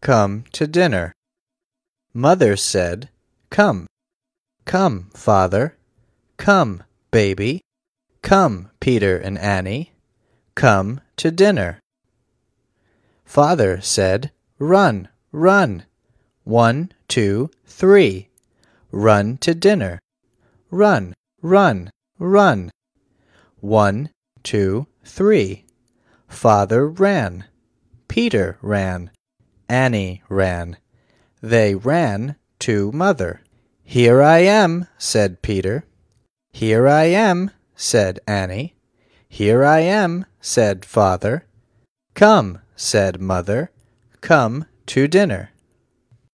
Come to dinner. Mother said, Come. Come, father. Come, baby. Come, Peter and Annie. Come to dinner. Father said, Run, run. One, two, three. Run to dinner. Run, run, run. One, two, three. Father ran. Peter ran. Annie ran. They ran to mother. Here I am, said Peter. Here I am, said Annie. Here I am, said father. Come, said mother. Come to dinner.